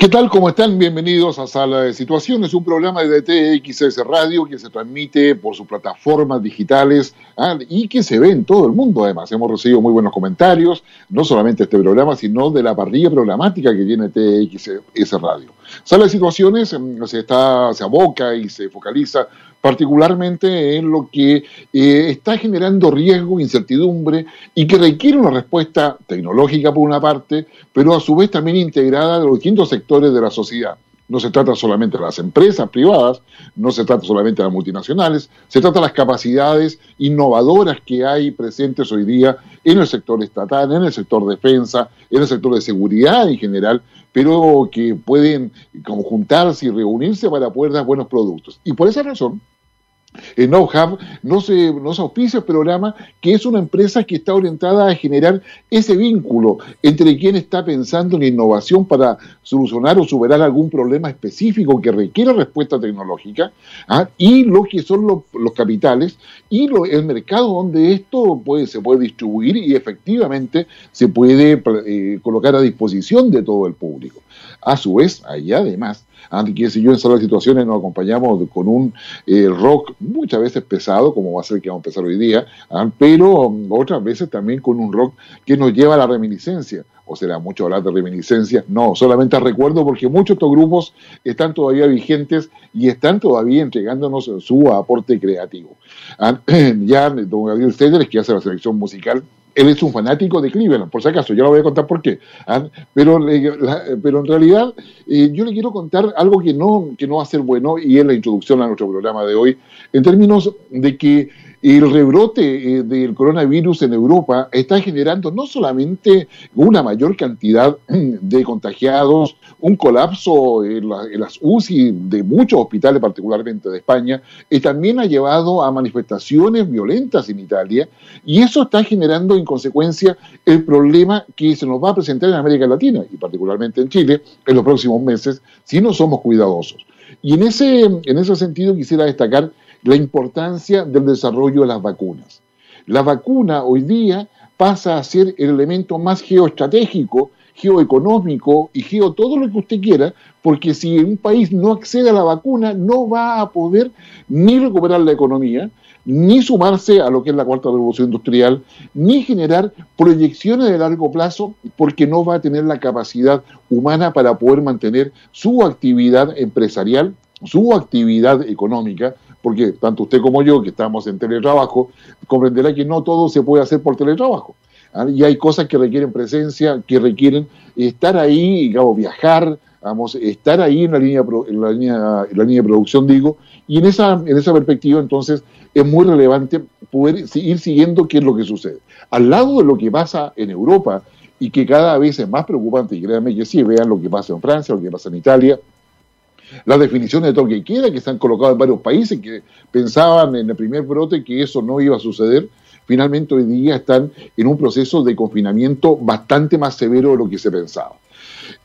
¿Qué tal? ¿Cómo están? Bienvenidos a Sala de Situaciones, un programa de TXS Radio que se transmite por sus plataformas digitales ah, y que se ve en todo el mundo. Además, hemos recibido muy buenos comentarios, no solamente este programa, sino de la parrilla programática que tiene TXS Radio. Sala de Situaciones mm, se, está, se aboca y se focaliza particularmente en lo que eh, está generando riesgo, incertidumbre y que requiere una respuesta tecnológica por una parte, pero a su vez también integrada de los distintos sectores de la sociedad. No se trata solamente de las empresas privadas, no se trata solamente de las multinacionales, se trata de las capacidades innovadoras que hay presentes hoy día en el sector estatal, en el sector defensa, en el sector de seguridad en general, pero que pueden conjuntarse y reunirse para poder dar buenos productos. Y por esa razón, en NoHub no se, no se auspicia el programa, que es una empresa que está orientada a generar ese vínculo entre quien está pensando en innovación para solucionar o superar algún problema específico que requiere respuesta tecnológica, ¿ah? y lo que son los, capitales y el mercado donde esto puede, se puede distribuir y efectivamente se puede eh, colocar a disposición de todo el público. A su vez, ahí además antes que si yo en de situaciones nos acompañamos con un eh, rock muchas veces pesado, como va a ser que vamos a empezar hoy día, ¿ah? pero um, otras veces también con un rock que nos lleva a la reminiscencia. O será mucho hablar de reminiscencia. No, solamente recuerdo porque muchos de estos grupos están todavía vigentes y están todavía entregándonos su aporte creativo. ¿Ah? Ya don Gabriel Steiner, que hace la selección musical, él es un fanático de Cleveland, por si acaso, yo le voy a contar por qué. ¿ah? Pero, pero en realidad eh, yo le quiero contar algo que no, que no va a ser bueno y es la introducción a nuestro programa de hoy, en términos de que el rebrote eh, del coronavirus en Europa está generando no solamente una mayor cantidad de contagiados, un colapso en, las UCI de muchos hospitales, particularmente de España, y también ha llevado a manifestaciones violentas en Italia, y eso está generando en consecuencia el problema que se nos va a presentar en América Latina, y particularmente en Chile, en los próximos meses, si no somos cuidadosos. Y en ese, en ese sentido quisiera destacar la importancia del desarrollo de las vacunas. La vacuna hoy día pasa a ser el elemento más geoestratégico, geoeconómico y geo todo lo que usted quiera, porque si un país no accede a la vacuna, no va a poder ni recuperar la economía, ni sumarse a lo que es la cuarta revolución industrial, ni generar proyecciones de largo plazo, porque no va a tener la capacidad humana para poder mantener su actividad empresarial, su actividad económica, porque tanto usted como yo, que estamos en teletrabajo, comprenderá que no todo se puede hacer por teletrabajo. ¿ah? Y hay cosas que requieren presencia, que requieren estar ahí, digamos, viajar, vamos, estar ahí en la línea, en la línea, la línea de producción, digo, y en esa, en esa perspectiva, entonces, es muy relevante poder ir siguiendo qué es lo que sucede. Al lado de lo que pasa en Europa, y que cada vez es más preocupante, y créanme que sí, vean lo que pasa en Francia, lo que pasa en Italia, las definiciones de toque queda que se han colocado en varios países que pensaban en el primer brote que eso no iba a suceder, finalmente hoy día están en un proceso de confinamiento bastante más severo de lo que se pensaba.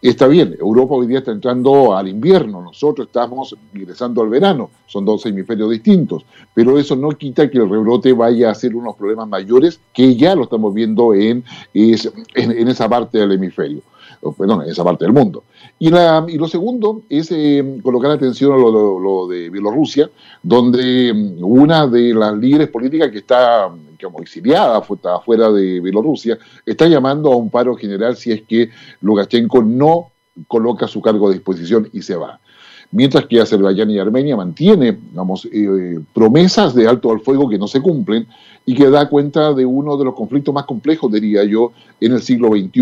Está bien, Europa hoy día está entrando al invierno, nosotros estamos ingresando al verano, son dos hemisferios distintos, pero eso no quita que el rebrote vaya a ser unos problemas mayores que ya lo estamos viendo en, en esa parte del hemisferio perdón, en esa parte del mundo. Y, la, y lo segundo es eh, colocar atención a lo, de Bielorrusia, donde mm, una de las líderes políticas que está como exiliada afuera de Bielorrusia está llamando a un paro general si es que Lukashenko no coloca su cargo a disposición y se va mientras que Azerbaiyán y Armenia mantienen vamos, eh, promesas de alto al fuego que no se cumplen y que da cuenta de uno de los conflictos más complejos, diría yo, en el siglo XXI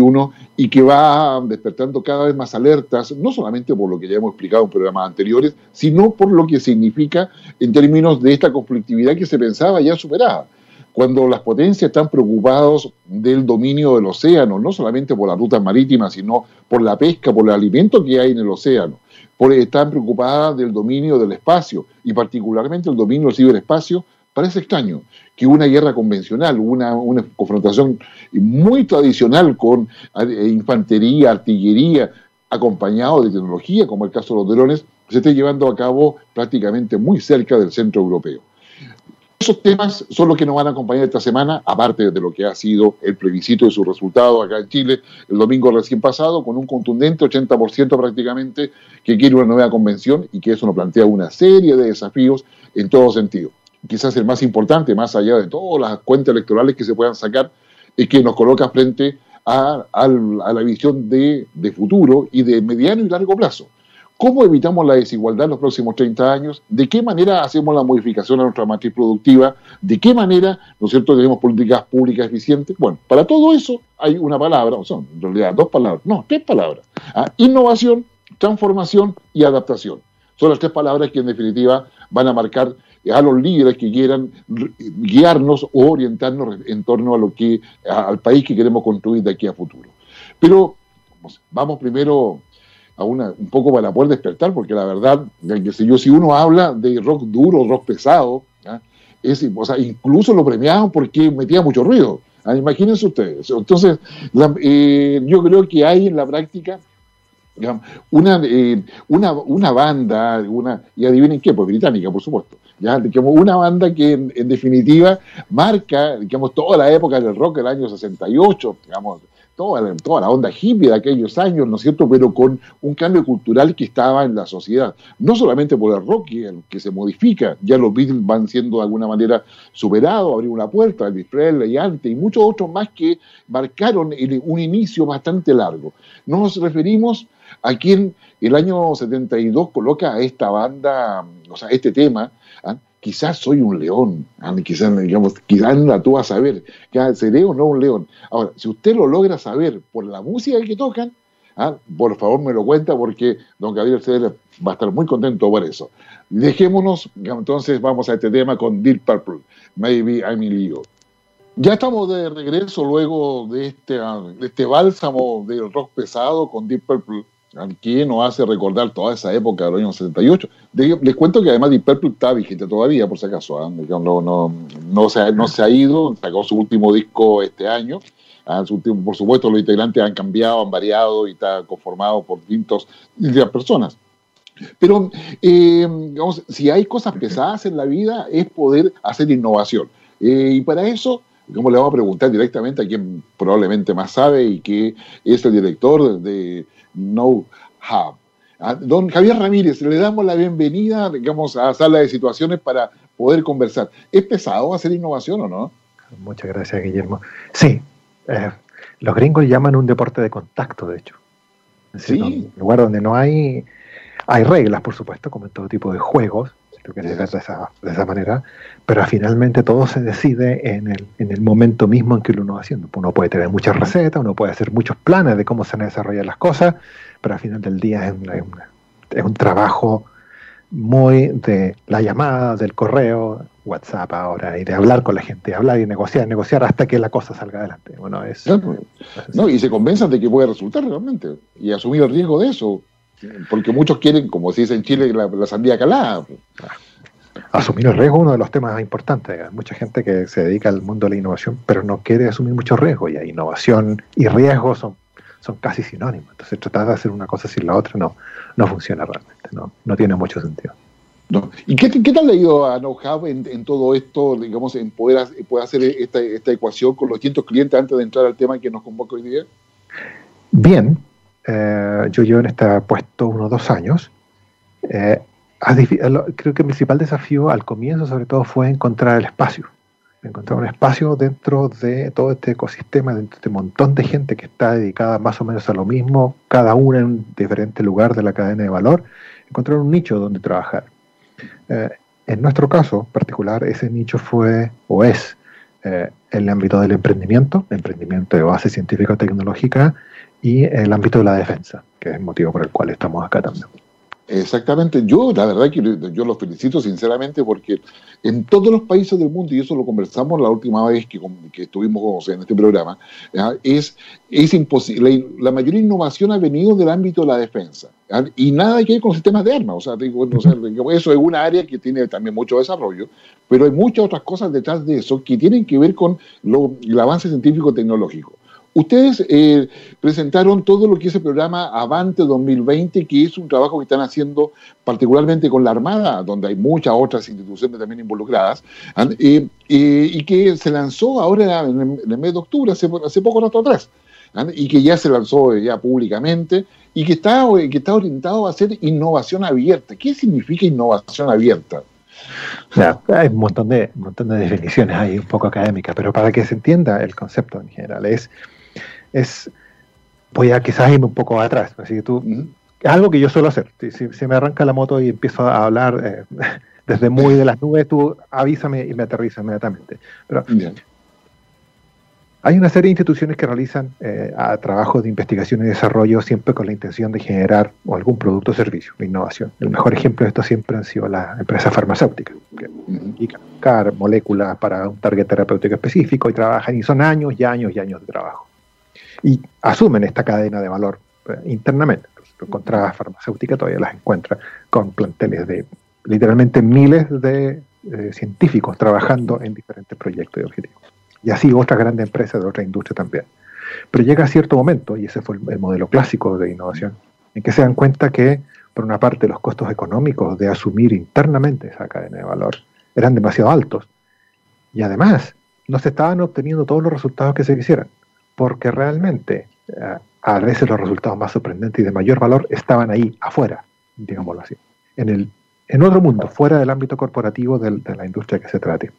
y que va despertando cada vez más alertas, no solamente por lo que ya hemos explicado en programas anteriores, sino por lo que significa en términos de esta conflictividad que se pensaba ya superada. Cuando las potencias están preocupadas del dominio del océano, no solamente por las rutas marítimas, sino por la pesca, por el alimento que hay en el océano, por, están preocupadas del dominio del espacio y particularmente el dominio del ciberespacio, parece extraño que una guerra convencional, una, una confrontación muy tradicional con eh, infantería, artillería, acompañado de tecnología, como el caso de los drones, se esté llevando a cabo prácticamente muy cerca del centro europeo. Esos temas son los que nos van a acompañar esta semana, aparte de lo que ha sido el plebiscito de su resultado acá en Chile el domingo recién pasado, con un contundente 80% prácticamente que quiere una nueva convención y que eso nos plantea una serie de desafíos en todo sentido. Quizás el más importante, más allá de todas las cuentas electorales que se puedan sacar, es que nos coloca frente a, la visión de futuro y de mediano y largo plazo. ¿Cómo evitamos la desigualdad en los próximos 30 años? ¿De qué manera hacemos la modificación a nuestra matriz productiva? ¿De qué manera, ¿no es cierto?, tenemos políticas públicas eficientes. Bueno, para todo eso hay una palabra, o son en realidad dos palabras, no, tres palabras. ¿ah? Innovación, transformación y adaptación. Son las tres palabras que en definitiva van a marcar a los líderes que quieran guiarnos o orientarnos en torno a lo que al país que queremos construir de aquí a futuro. Pero vamos primero a una, un poco para poder despertar, porque la verdad, que si, yo, si uno habla de rock duro, rock pesado, es, o sea, incluso lo premiaban porque metía mucho ruido. Imagínense ustedes. Entonces, eh, yo creo que hay en la práctica una, eh, una, una, banda, una, y adivinen qué, pues británica, por supuesto, ¿ya? Digamos, una banda que en, en, definitiva marca digamos, toda la época del rock del año 68, digamos, toda, toda la onda hippie de aquellos años, ¿no es cierto?, pero con un cambio cultural que estaba en la sociedad. No solamente por el rock que, se modifica, ya los Beatles van siendo de alguna manera superados, abrir una puerta, Elvis Presley antes, y muchos otros más que marcaron un inicio bastante largo. Nos referimos a quien el año 72 coloca a esta banda, o sea, este tema. Quizás soy un león, ah, quizás, digamos, quizás anda tú a saber, que seré o no un león. Ahora, si usted lo logra saber por la música que tocan, ¿ah? por favor me lo cuenta porque don Gabriel Cedel va a estar muy contento por eso. Dejémonos, entonces vamos a este tema con Deep Purple, Maybe I'm in Leo. Ya estamos de regreso luego de este, de este bálsamo del rock pesado con Deep Purple que nos hace recordar toda esa época de los años 78. les cuento que además Deep Purple está vigente todavía, por si acaso. ¿ah? No, no, no, se, no se ha ido, sacó su último disco este año. ¿ah? por supuesto, los integrantes han cambiado, han variado y está conformado por distintas personas. Pero, eh, digamos, si hay cosas pesadas en la vida, es poder hacer innovación. Eh, y para eso, como le vamos a preguntar directamente a quien probablemente más sabe y que es el director de, no Have. Ah, don Javier Ramírez, le damos la bienvenida, digamos, a Sala de Situaciones para poder conversar. ¿Es pesado hacer innovación o no? Muchas gracias, Guillermo. Sí, eh, los gringos llaman un deporte de contacto, de hecho. Es decir, un lugar donde no hay, hay reglas, por supuesto, como en todo tipo de juegos, lo que de esa, de esa manera, pero finalmente todo se decide en el, en el momento mismo en que uno va haciendo. Uno puede tener muchas recetas, uno puede hacer muchos planes de cómo se van a desarrollar las cosas, pero al final del día es, es un trabajo muy de la llamada, del correo, WhatsApp ahora, y de hablar con la gente, hablar y negociar, negociar hasta que la cosa salga adelante. Bueno, es, no, y se convenzan de que puede resultar realmente, y asumir el riesgo de eso. Porque muchos quieren, como se dice en Chile, la, sandía calada. Asumir el riesgo es uno de los temas importantes. Hay mucha gente que se dedica al mundo de la innovación, pero no quiere asumir mucho riesgo. Y innovación y riesgo son, son casi sinónimos. Entonces, tratar de hacer una cosa sin la otra no, no funciona realmente. No, no tiene mucho sentido. ¿Y qué, qué tal le ha ido a KnowHow en, en, todo esto, digamos, en poder, poder hacer esta, esta, ecuación con los distintos clientes antes de entrar al tema que nos convoca hoy día? Bien, eh, yo llevo en este puesto unos dos años. Eh, creo que el principal desafío al comienzo, sobre todo, fue encontrar el espacio. Encontrar un espacio dentro de todo este ecosistema, dentro de este montón de gente que está dedicada más o menos a lo mismo, cada una en un diferente lugar de la cadena de valor. Encontrar un nicho donde trabajar. Eh, en nuestro caso particular, ese nicho fue o es el ámbito del emprendimiento, emprendimiento de base científica tecnológica y el ámbito de la defensa, que es el motivo por el cual estamos acá también. Exactamente, yo la verdad que yo los felicito sinceramente porque en todos los países del mundo, y eso lo conversamos la última vez que, que estuvimos en este programa, es, es imposible, la, mayor innovación ha venido del ámbito de la defensa y nada que ver con sistemas de armas, o sea, eso es una área que tiene también mucho desarrollo, pero hay muchas otras cosas detrás de eso que tienen que ver con lo, el avance científico-tecnológico. Ustedes eh, presentaron todo lo que es el programa Avante 2020, que es un trabajo que están haciendo particularmente con la Armada, donde hay muchas otras instituciones también involucradas, y que se lanzó ahora en el, mes de octubre, hace, hace poco rato atrás, y que ya se lanzó ya públicamente, y que está, que está orientado a hacer innovación abierta. ¿Qué significa innovación abierta? hay un montón de, montón de definiciones ahí, un poco académicas, pero para que se entienda el concepto en general, es es, voy a quizás irme un poco atrás, así que tú, es algo que yo suelo hacer, si, si, me arranca la moto y empiezo a hablar eh, desde muy de las nubes, tú avísame y me aterriza inmediatamente. Pero hay una serie de instituciones que realizan eh, trabajos de investigación y desarrollo siempre con la intención de generar algún producto o servicio, de innovación. El mejor ejemplo de esto siempre han sido las empresas farmacéuticas, que indican buscar moléculas para un target terapéutico específico y trabajan, y son años y años y años de trabajo y asumen esta cadena de valor eh, internamente. Entonces, farmacéutica todavía las encuentra con planteles de literalmente miles de eh, científicos trabajando en diferentes proyectos y objetivos. Y así otras grandes empresas de otra industria también. Pero llega a cierto momento, y ese fue el, modelo clásico de innovación, en que se dan cuenta que, por una parte, los costos económicos de asumir internamente esa cadena de valor eran demasiado altos. Y además, no se estaban obteniendo todos los resultados que se quisieran porque realmente eh, a veces los resultados más sorprendentes y de mayor valor estaban ahí, afuera, digámoslo así, en, el, en otro mundo, fuera del ámbito corporativo de la industria que se trate.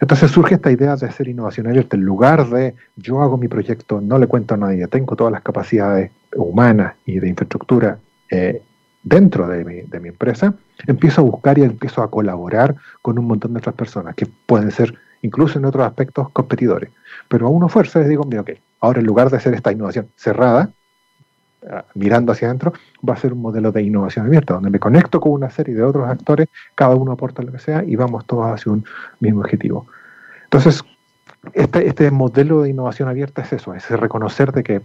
Entonces surge esta idea de hacer innovación abierta. En lugar de yo hago mi proyecto, no le cuento a nadie, tengo todas las capacidades humanas y de infraestructura eh, dentro de mi, de mi, empresa, empiezo a buscar y empiezo a colaborar con un montón de otras personas que pueden ser incluso en otros aspectos competidores. Pero a uno fuerza les digo, mira, ok, ahora en lugar de hacer esta innovación cerrada, ah, mirando hacia adentro, va a ser un modelo de innovación abierta, donde me conecto con una serie de otros actores, cada uno aporta lo que sea y vamos todos hacia un mismo objetivo. Entonces, este, este modelo de innovación abierta es eso, es reconocer de que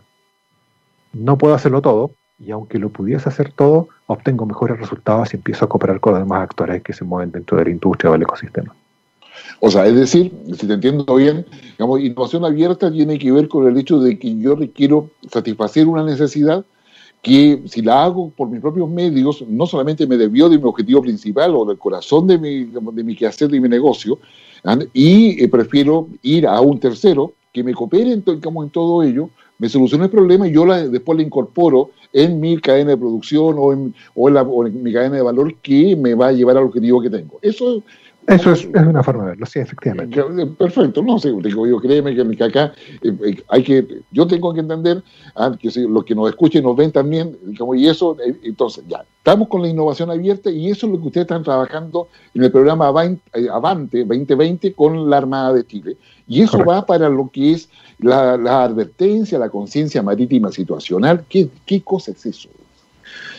no puedo hacerlo todo, y aunque lo pudiese hacer todo, obtengo mejores resultados si empiezo a cooperar con los demás actores que se mueven dentro de la industria o del ecosistema. O sea, es decir, si te entiendo bien, digamos, innovación abierta tiene que ver con el hecho de que yo requiero satisfacer una necesidad que si la hago por mis propios medios, no solamente me desvío de mi objetivo principal o del corazón de mi, de mi quehacer, de mi negocio, y eh, prefiero ir a un tercero que me coopere en, todo ello, me solucione el problema y yo la, después la incorporo en mi cadena de producción o en, o en, la, o en mi cadena de valor que me va a llevar al objetivo que tengo. Eso eso es, una forma de verlo, sí, efectivamente. Eh, perfecto, no sé, digo, yo créeme que acá eh, eh, hay que, yo tengo que entender ah, que los que nos escuchen nos ven también, digamos, y eso, entonces ya, estamos con la innovación abierta y eso es lo que ustedes están trabajando en el programa Avante 2020 con la Armada de Chile. Y eso va para lo que es la, advertencia, la conciencia marítima situacional. ¿Qué, ¿Qué cosa es eso?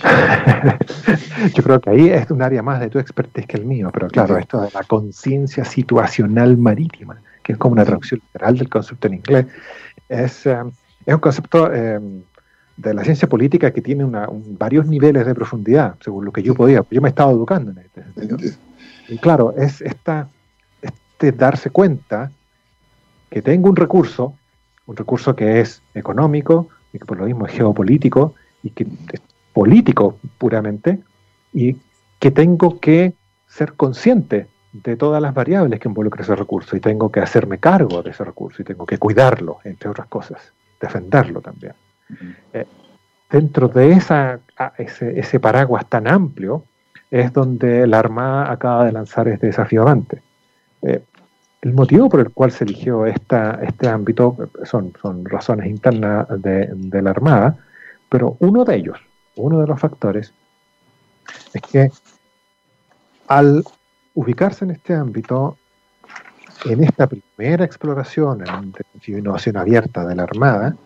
Yo creo que ahí es un área más de tu expertise que el mío, pero claro, esto de la conciencia situacional marítima, que es como una traducción literal del concepto en inglés, es, eh, es un concepto eh, de la ciencia política que tiene una, varios niveles de profundidad, según lo que yo podía. Yo me he estado educando en este sentido. Y claro, es esta, este darse cuenta que tengo un recurso, un recurso que es económico y que por lo mismo es geopolítico y que político puramente y que tengo que ser consciente de todas las variables que involucra ese recurso y tengo que hacerme cargo de ese recurso y tengo que cuidarlo, entre otras cosas, defenderlo también. Eh, dentro de esa, ese, paraguas tan amplio es donde la Armada acaba de lanzar este desafío avante. Eh, el motivo por el cual se eligió esta, este ámbito son, son razones internas de, de la Armada, pero uno de ellos, uno de los factores es que al ubicarse en este ámbito, en esta primera exploración en innovación abierta de la Armada,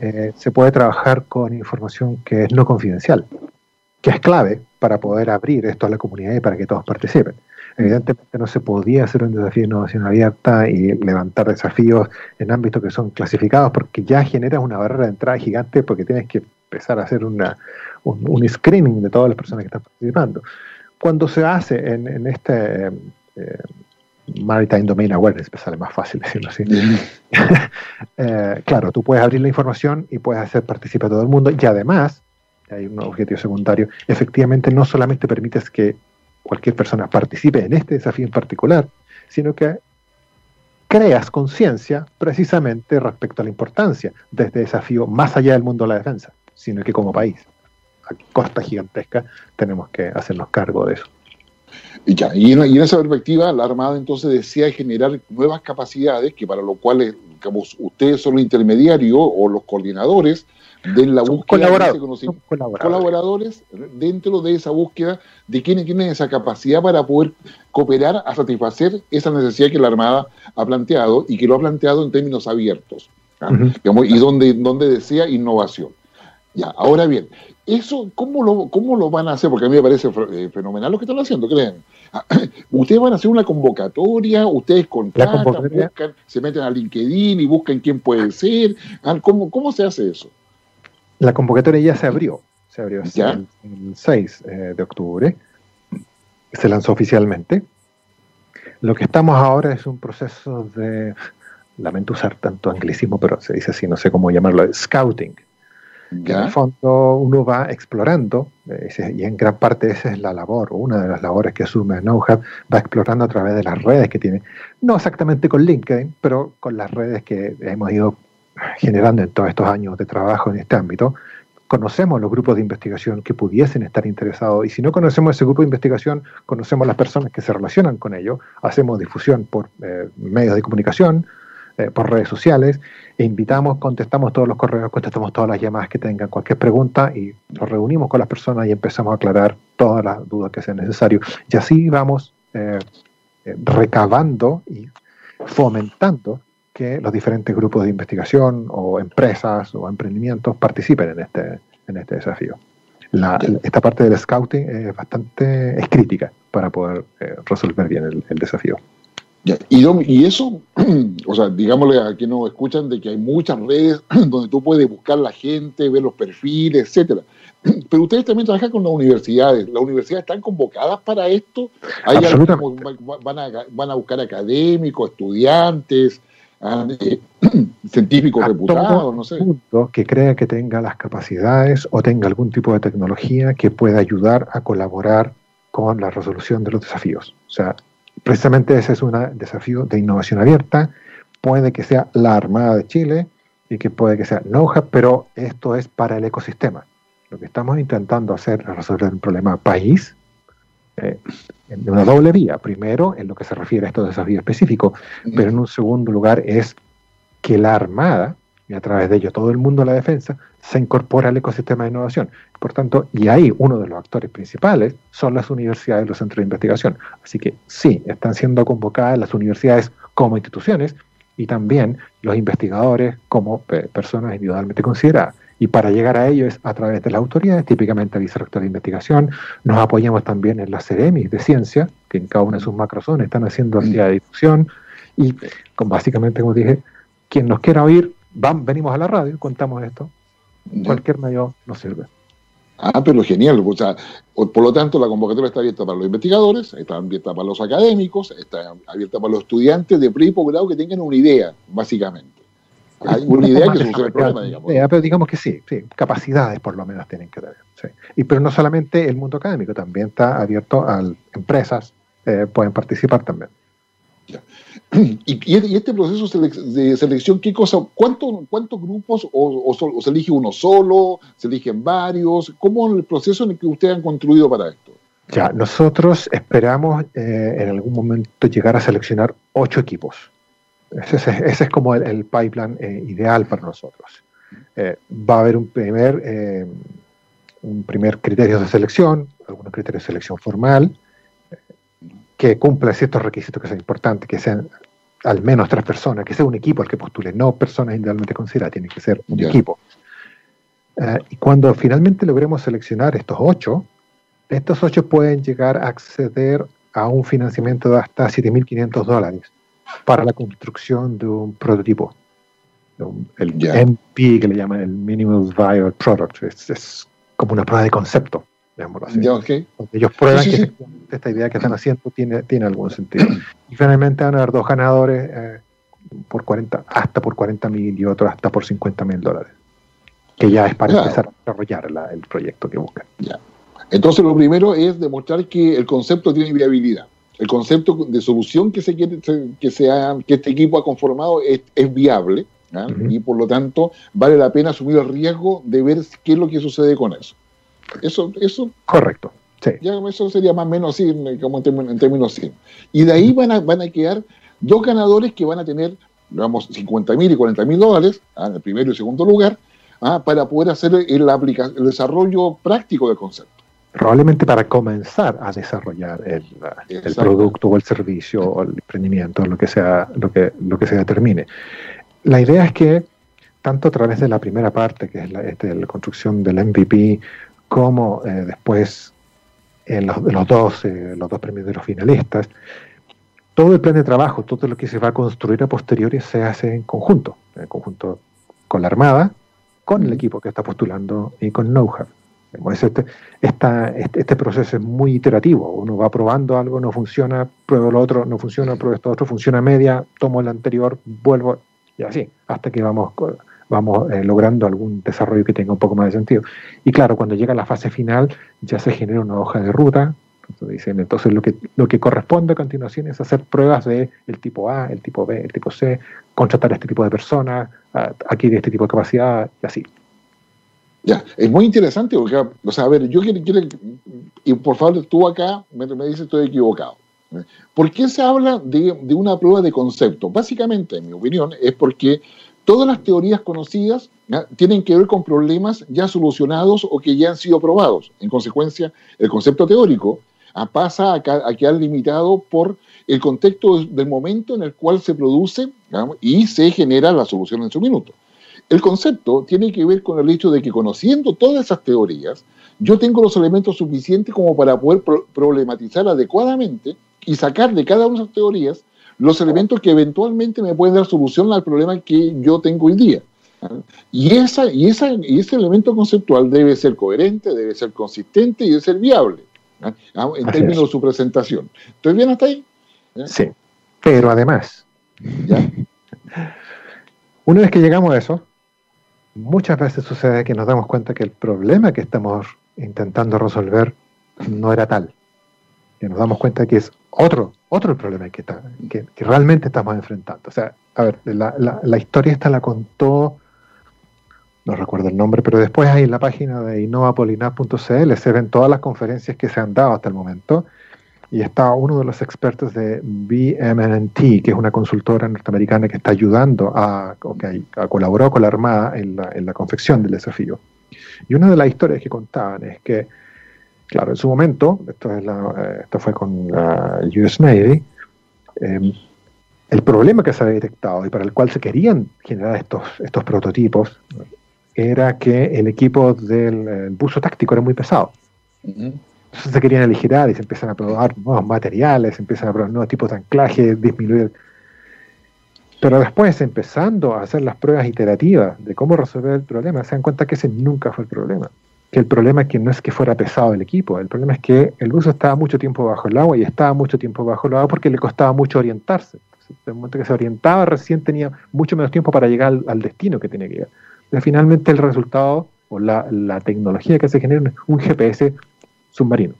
eh, se puede trabajar con información que es no confidencial, que es clave para poder abrir esto a la comunidad y para que todos participen. Evidentemente no se podía hacer un desafío de innovación abierta y levantar desafíos en ámbitos que son clasificados porque ya generas una barrera de entrada gigante porque tienes que empezar a hacer una, un, screening de todas las personas que están participando. Cuando se hace en, este, eh, Maritime Domain Awareness, me sale más fácil decirlo así. Eh, claro, tú puedes abrir la información y puedes hacer participar a todo el mundo y además, hay un objetivo secundario, efectivamente no solamente permites que cualquier persona participe en este desafío en particular, sino que creas conciencia precisamente respecto a la importancia de este desafío más allá del mundo de la defensa, sino que como país, a costa gigantesca, tenemos que hacernos cargo de eso. Y, ya, y, en, esa perspectiva, la Armada entonces desea generar nuevas capacidades, que para lo cual digamos, ustedes son los intermediarios o los coordinadores de la búsqueda de ese conocimiento. Colaboradores. dentro de esa búsqueda de quiénes tienen esa capacidad para poder cooperar a satisfacer esa necesidad que la Armada ha planteado y que lo ha planteado en términos abiertos. y donde, donde desea innovación. Ya, ahora bien, eso, ¿cómo lo, ¿cómo lo van a hacer? Porque a mí me parece eh, fenomenal lo que están haciendo, creen. Ustedes van a hacer una convocatoria, ustedes contratan, buscan, se meten a LinkedIn y buscan quién puede ser. Ah, ¿Cómo, cómo se hace eso? La convocatoria ya se abrió, se abrió el, 6 eh, de octubre, se lanzó oficialmente. Lo que estamos ahora es un proceso de, lamento usar tanto anglicismo, pero se dice así, no sé cómo llamarlo, scouting en el fondo uno va explorando, y en gran parte esa es la labor, o una de las labores que asume NoHub, va explorando a través de las redes que tiene, no exactamente con LinkedIn, pero con las redes que hemos ido generando en todos estos años de trabajo en este ámbito, conocemos los grupos de investigación que pudiesen estar interesados y si no conocemos ese grupo de investigación, conocemos las personas que se relacionan con ello, hacemos difusión por eh, medios de comunicación, eh, por redes sociales e invitamos, contestamos todos los correos, contestamos todas las llamadas que tengan cualquier pregunta y nos reunimos con las personas y empezamos a aclarar todas las dudas que sean necesarias. Y así vamos eh, eh, recabando y fomentando que los diferentes grupos de investigación o empresas o emprendimientos participen en este, en este desafío. esta parte del scouting es bastante es crítica para poder resolver bien el desafío. Y, y, eso, o sea, digámosle a quienes nos escuchan de que hay muchas redes donde tú puedes buscar la gente, ver los perfiles, etcétera. Pero ustedes también trabajan con las universidades. ¿Las universidades están convocadas para esto? ¿Hay van, a, van a buscar académicos, estudiantes, eh, científicos reputados, no sé. que crea que tenga las capacidades o tenga algún tipo de tecnología que pueda ayudar a colaborar con la resolución de los desafíos. O sea, Precisamente ese es un desafío de innovación abierta. Puede que sea la Armada de Chile y que puede que sea NOJA, pero esto es para el ecosistema. Lo que estamos intentando hacer es resolver un problema país eh, de una doble vía. Primero, en lo que se refiere a estos desafíos específicos, pero en un segundo lugar es que la Armada y a través de ello todo el mundo de la defensa, se incorpora al ecosistema de innovación. Por tanto, y ahí uno de los actores principales son las universidades y los centros de investigación. Así que sí, están siendo convocadas las universidades como instituciones y también los investigadores como personas individualmente consideradas. Y para llegar a ello es a través de las autoridades, típicamente el vicerrector de investigación. Nos apoyamos también en las CEREMIS de ciencia, que en cada una de sus macrozonas están haciendo actividad de difusión. Y con básicamente, como dije, quien nos quiera oír, venimos a la radio, contamos esto. Cualquier medio nos sirve. Ah, pero genial. O sea, por lo tanto, la convocatoria está abierta para los investigadores, está abierta para los académicos, está abierta para los estudiantes de pre y posgrado que tengan una idea, básicamente. Hay una idea que solucione el problema, digamos. pero digamos que sí, sí, capacidades por lo menos tienen que tener. Y, pero no solamente el mundo académico, también está abierto a empresas, eh, pueden participar también. Y, este proceso de selección, ¿qué cosa? ¿Cuántos grupos o, se elige uno solo? ¿Se eligen varios? ¿Cómo es el proceso en el que ustedes han construido para esto? Ya, nosotros esperamos eh, en algún momento llegar a seleccionar ocho equipos. Ese, es, como el, pipeline eh, ideal para nosotros. Eh, va a haber un primer, un primer criterio de selección, algunos criterios de selección formal, que cumpla ciertos requisitos que son importantes, que sean al menos tres personas, que sea un equipo el que postule, no personas individualmente consideradas, tiene que ser un equipo. Eh, y cuando finalmente logremos seleccionar estos ocho, estos ocho pueden llegar a acceder a un financiamiento de hasta 7.500 dólares para la construcción de un prototipo. el MP, que le llaman el Minimum Viable Product, es, como una prueba de concepto Ellos prueban que esta idea que están haciendo tiene, tiene algún sentido. Y finalmente van a haber dos ganadores eh, por 40, hasta por 40 mil y otro hasta por 50 mil dólares. Que ya es para empezar a desarrollar el proyecto que buscan. Ya. Entonces lo primero es demostrar que el concepto tiene viabilidad. El concepto de solución que se quiere que sea que este equipo ha conformado es, viable y por lo tanto vale la pena asumir el riesgo de ver qué es lo que sucede con eso. Eso, eso. Correcto. Sí. Ya eso sería más o menos así, como en, términos, en Y de ahí van a, van a quedar dos ganadores que van a tener, digamos, 50 mil y 40 mil dólares, ¿ah? en el primero y segundo lugar, ¿ah? para poder hacer el, el desarrollo práctico del concepto. Probablemente para comenzar a desarrollar el, el producto o el servicio o el emprendimiento, lo que sea, lo que, lo que se determine. La idea es que tanto a través de la primera parte, que es la, este, la construcción del MVP, como eh, después en los, los, dos, eh, los dos primeros finalistas, todo el plan de trabajo, todo lo que se va a construir a posteriori se hace en conjunto, en conjunto con la Armada, con el equipo que está postulando y con know-how. Este, este, este, proceso es muy iterativo. Uno va probando algo, no funciona, pruebo lo otro, no funciona, pruebo esto otro, funciona media, tomo el anterior, vuelvo, y así, hasta que vamos vamos eh, logrando algún desarrollo que tenga un poco más de sentido. Y claro, cuando llega la fase final ya se genera una hoja de ruta. Dicen, entonces lo que, lo que corresponde a continuación es hacer pruebas de el tipo A, el tipo B, el tipo C, contratar a este tipo de personas, adquirir este tipo de capacidad y así. Ya, es muy interesante porque, o sea, a ver, yo quiero, quiero y por favor tú acá me, me dices estoy equivocado. ¿Por qué se habla de, de, una prueba de concepto? Básicamente, en mi opinión, es porque Todas las teorías conocidas tienen que ver con problemas ya solucionados o que ya han sido probados. En consecuencia, el concepto teórico ah, pasa a, quedar limitado por el contexto del momento en el cual se produce y se genera la solución en su minuto. El concepto tiene que ver con el hecho de que conociendo todas esas teorías, yo tengo los elementos suficientes como para poder problematizar adecuadamente y sacar de cada una de esas teorías los elementos que eventualmente me pueden dar solución al problema que yo tengo hoy día. Y, esa, y, esa, y ese elemento conceptual debe ser coherente, debe ser consistente y debe ser viable en términos de su presentación. ¿Estoy bien hasta ahí? Sí, pero además, una vez que llegamos a eso, muchas veces sucede que nos damos cuenta que el problema que estamos intentando resolver no era tal. Que nos damos cuenta que es otro, otro problema que, que, realmente estamos enfrentando. O sea, a ver, la, la, historia esta la contó, no recuerdo el nombre, pero después ahí en la página de innovapolinar.cl se ven todas las conferencias que se han dado hasta el momento y está uno de los expertos de BMNT, que es una consultora norteamericana que está ayudando a, okay, a colaboró con la Armada en la, en la confección del desafío. Y una de las historias que contaban es que Claro, en su momento, esto, es eh, esto fue con la US Navy, em, el problema que se había detectado y para el cual se querían generar estos, estos prototipos era que el equipo del buzo táctico era muy pesado. Entonces se querían aligerar y se empiezan a probar nuevos materiales, se empiezan a probar nuevos tipos de anclaje, disminuir. Pero después, empezando a hacer las pruebas iterativas de cómo resolver el problema, se dan cuenta que ese nunca fue el problema que el problema es que no es que fuera pesado el equipo, el problema es que el buzo estaba mucho tiempo bajo el agua y estaba mucho tiempo bajo el agua porque le costaba mucho orientarse. en el momento que se orientaba, recién tenía mucho menos tiempo para llegar al, destino que tenía que llegar. Finalmente el resultado o la, tecnología que se genera es un GPS submarino,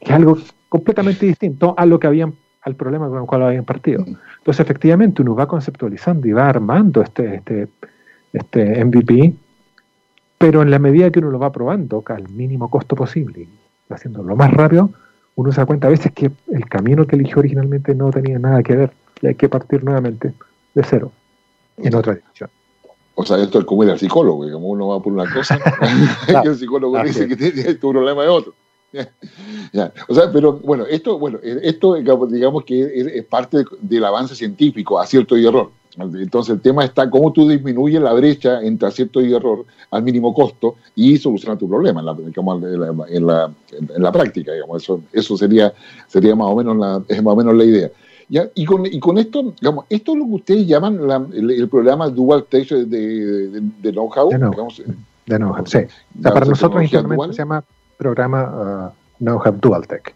que es algo completamente distinto a lo que habían al problema con el cual habían partido. Entonces, efectivamente, uno va conceptualizando y va armando este, este, este MVP pero en la medida que uno lo va probando al mínimo costo posible, haciendo lo más rápido, uno se da cuenta a veces que el camino que eligió originalmente no tenía nada que ver y hay que partir nuevamente de cero, en otra dirección. O sea, esto es como el psicólogo, como uno va por una cosa, y el psicólogo dice que tiene, tu problema es otro. O sea, pero bueno, esto, bueno, esto digamos que es parte del avance científico, acierto y error. Entonces el tema está cómo tú disminuyes la brecha entre acierto y error al mínimo costo y solucionar tu problema en la, en la, en la, práctica, digamos. Eso, eso sería, sería más o menos la, es más o menos la idea. ¿Ya? Y, con, y con esto, digamos, esto es lo que ustedes llaman el, programa Dual Tech de, de, know-how. De know-how, sí. para nosotros internamente se llama programa uh, NoHub DualTech,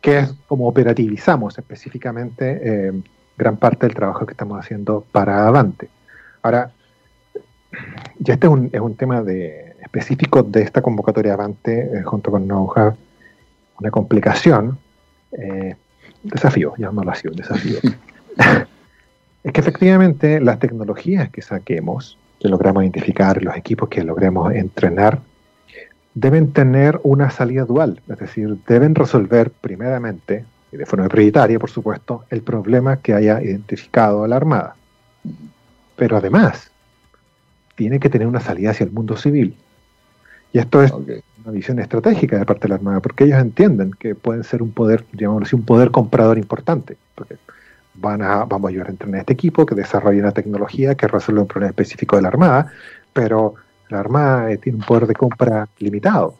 que es como operativizamos específicamente eh, gran parte del trabajo que estamos haciendo para Avante. Ahora, ya este es un, es un tema de, específico de esta convocatoria Avante eh, junto con NoHub, una complicación, eh, desafío, llamémoslo así, un desafío. es que efectivamente las tecnologías que saquemos, que logramos identificar, los equipos que logremos entrenar, deben tener una salida dual, es decir, deben resolver primeramente, y de forma prioritaria, por supuesto, el problema que haya identificado la Armada. Pero además, tiene que tener una salida hacia el mundo civil. Y esto es una visión estratégica de parte de la Armada, porque ellos entienden que pueden ser un poder, llamémoslo así, un poder comprador importante. Porque van a, vamos a ayudar a entrenar este equipo que desarrolle una tecnología que resuelva un problema específico de la Armada, pero la Armada eh, tiene un poder de compra limitado.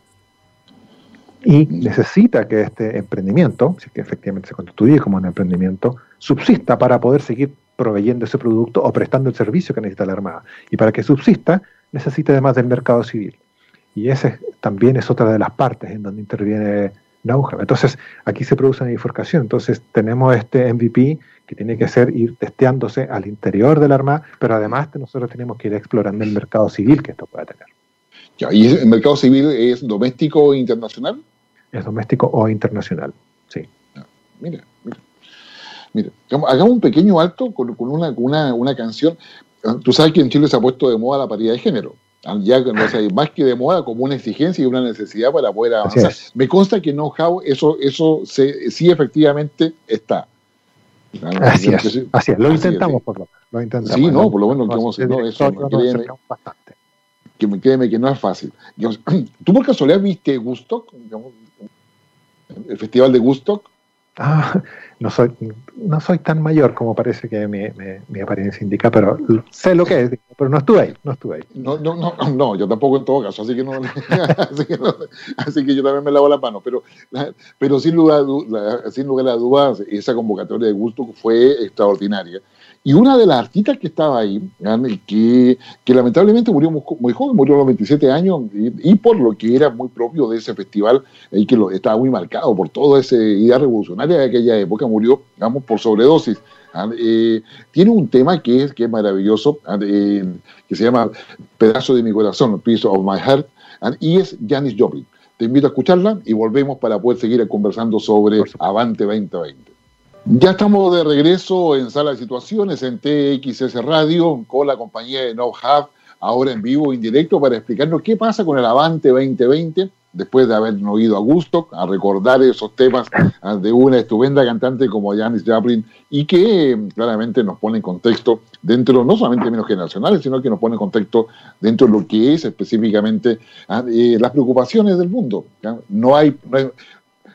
Y necesita que este emprendimiento, si que efectivamente se constituye como un emprendimiento, subsista para poder seguir proveyendo ese producto o prestando el servicio que necesita la Armada. Y para que subsista, necesita además del mercado civil. Y ese también es otra de las partes en donde interviene Nauja. Entonces, aquí se produce una bifurcación. Entonces, tenemos este MVP que tiene que ser ir testeándose al interior de la Armada, pero además nosotros tenemos que ir explorando el mercado civil que esto pueda tener. ¿Y el mercado civil es doméstico o internacional? Es doméstico o internacional, sí. mira, mira. Mira, hagamos un pequeño alto con, una, una, una, canción. Tú sabes que en Chile se ha puesto de moda la paridad de género. Ya no más que de moda como una exigencia y una necesidad para poder avanzar. Me consta que know-how, eso, eso sí efectivamente está. Así es, así es, lo intentamos por lo menos. intentamos. Sí, no, por lo menos que no, eso, créeme, bastante. Que, créeme que no es fácil. ¿Tú por casualidad viste Gustock? El festival de Gustock. Ah, no soy, no soy tan mayor como parece que mi, mi, apariencia indica, pero sé lo que es, pero no estuve ahí, no estuve ahí. No, no, no, no yo tampoco en todo caso, así que, no, así que, yo también me lavo las manos, pero, pero sin, lugar, sin lugar a dudas, esa convocatoria de gusto fue extraordinaria. Y una de las artistas que estaba ahí, que, que lamentablemente murió muy, joven, murió a los 27 años, y, por lo que era muy propio de ese festival, y que lo, estaba muy marcado por toda esa idea revolucionaria de aquella época, murió, digamos, por sobredosis. Eh, tiene un tema que es, que es maravilloso, eh, que se llama Pedazo de mi corazón, Piece of my heart, y es Janis Joplin. Te invito a escucharla y volvemos para poder seguir conversando sobre Avante 2020. Ya estamos de regreso en Sala de Situaciones, en TXS Radio, con la compañía de NoHub, ahora en vivo, en directo, para explicarnos qué pasa con el Avante 2020, después de haber oído a gusto, a recordar esos temas de una estupenda cantante como Janis Joplin, y que claramente nos pone en contexto dentro, no solamente de menos generacionales, sino que nos pone en contexto dentro de lo que es específicamente ah, eh, las preocupaciones del mundo. No no hay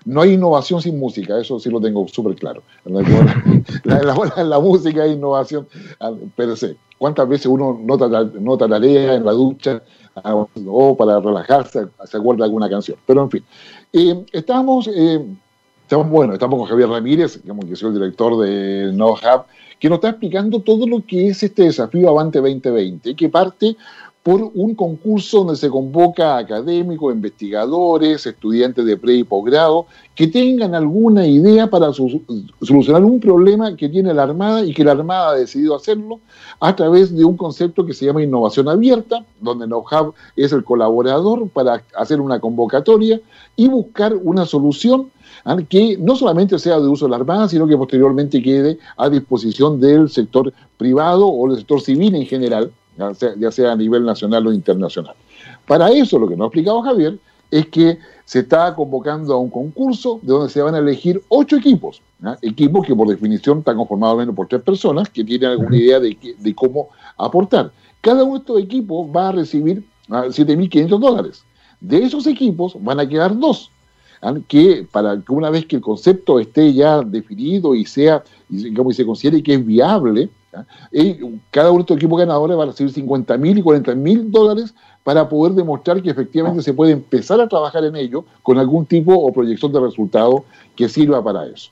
innovación sin música, eso sí lo tengo súper claro. La, la, música es innovación pero sé ¿Cuántas veces uno nota, nota tarea en la ducha ah, o para relajarse, se acuerda alguna canción? Pero en fin, estamos, eh, estamos, bueno, estamos con Javier Ramírez, que es el director de No Hub, que nos está explicando todo lo que es este desafío Avante 2020, que parte por un concurso donde se convoca a académicos, investigadores, estudiantes de pre y posgrado, que tengan alguna idea para solucionar un problema que tiene la Armada y que la Armada ha decidido hacerlo a través de un concepto que se llama innovación abierta, donde NoHub es el colaborador para hacer una convocatoria y buscar una solución ¿ah? que no solamente sea de uso de la Armada, sino que posteriormente quede a disposición del sector privado o del sector civil en general, ya sea, a nivel nacional o internacional. Para eso, lo que nos ha explicado Javier es que se está convocando a un concurso de donde se van a elegir ocho equipos, equipos que por definición están conformados menos por tres personas que tienen alguna idea de, de cómo aportar. Cada uno de estos equipos va a recibir 7.500 dólares. De esos equipos van a quedar dos, que para que una vez que el concepto esté ya definido y sea, y se considere que es viable, cada uno de estos equipos ganadores va a recibir 50 mil y 40 mil dólares para poder demostrar que efectivamente se puede empezar a trabajar en ello con algún tipo o proyección de resultado que sirva para eso.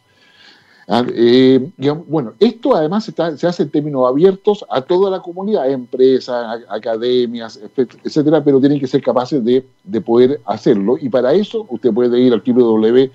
Ah, eh, bueno, esto además se hace en términos abiertos a toda la comunidad, empresas, academias, etcétera, pero tienen que ser capaces de, poder hacerlo. Y para eso usted puede ir al www.nohub.cl,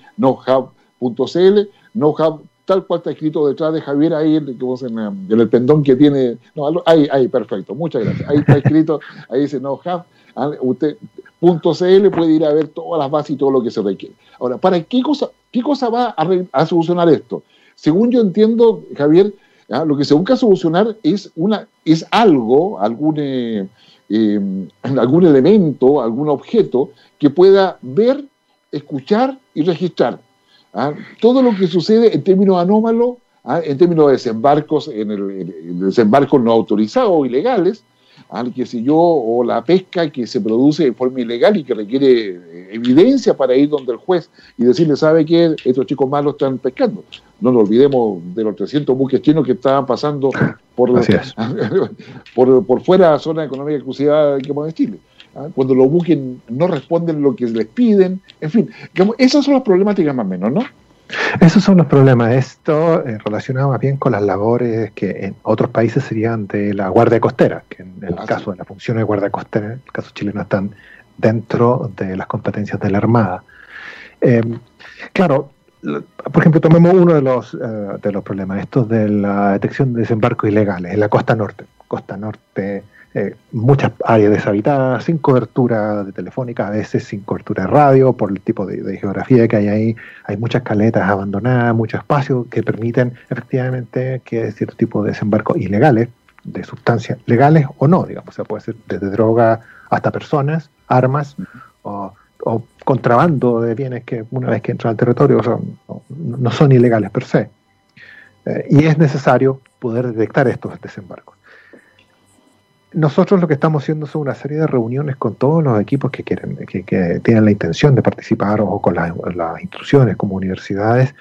nohub tal cual está escrito detrás de Javier ahí en, el pendón que tiene. No, ahí, ahí, perfecto, muchas gracias. Ahí está escrito, ahí dice NoHub. Ah, usted .cl puede ir a ver todas las bases y todo lo que se requiere. Ahora, ¿para qué cosa, qué cosa va a solucionar esto? Según yo entiendo, Javier, lo que se busca solucionar es, una, es algo, algún, eh, em, algún elemento, algún objeto que pueda ver, escuchar y registrar. ¿Ah? Todo lo que sucede en términos anómalos, ¿ah? en términos de desembarcos, en el, desembarcos no autorizados o ilegales, al que sé yo, o la pesca que se produce de forma ilegal y que requiere eh, evidencia para ir donde el juez y decirle, ¿sabe qué? Estos chicos malos están pescando. No nos olvidemos de los 300 buques chinos que estaban pasando por, por, por, fuera de la zona económica exclusiva que de Chile. ¿Ah? Cuando los buques no responden lo que les piden, en fin, esas son las problemáticas más o menos, ¿no? Esos son los problemas. Esto eh, relacionado más bien con las labores que en otros países serían de la Guardia Costera, que en el ah, caso de la función de Guardia Costera, en el caso chileno, están dentro de las competencias de la Armada. Em, claro, por ejemplo, tomemos uno de los, eh, de los problemas, estos de la detección de desembarcos ilegales en la costa norte. Costa norte eh, muchas áreas deshabitadas, sin cobertura de telefónica, a veces sin cobertura de radio, por el tipo de, geografía que hay ahí. Hay muchas caletas abandonadas, mucho espacio que permiten efectivamente que cierto tipo de desembarcos ilegales, de sustancias legales o no, digamos, o sea, puede ser desde droga hasta personas, armas o, contrabando de bienes que una vez que entran al territorio no, son ilegales per se. Eh, y es necesario poder detectar estos desembarcos nosotros lo que estamos haciendo son una serie de reuniones con todos los equipos que quieren, que, tienen la intención de participar o con las, instituciones como universidades,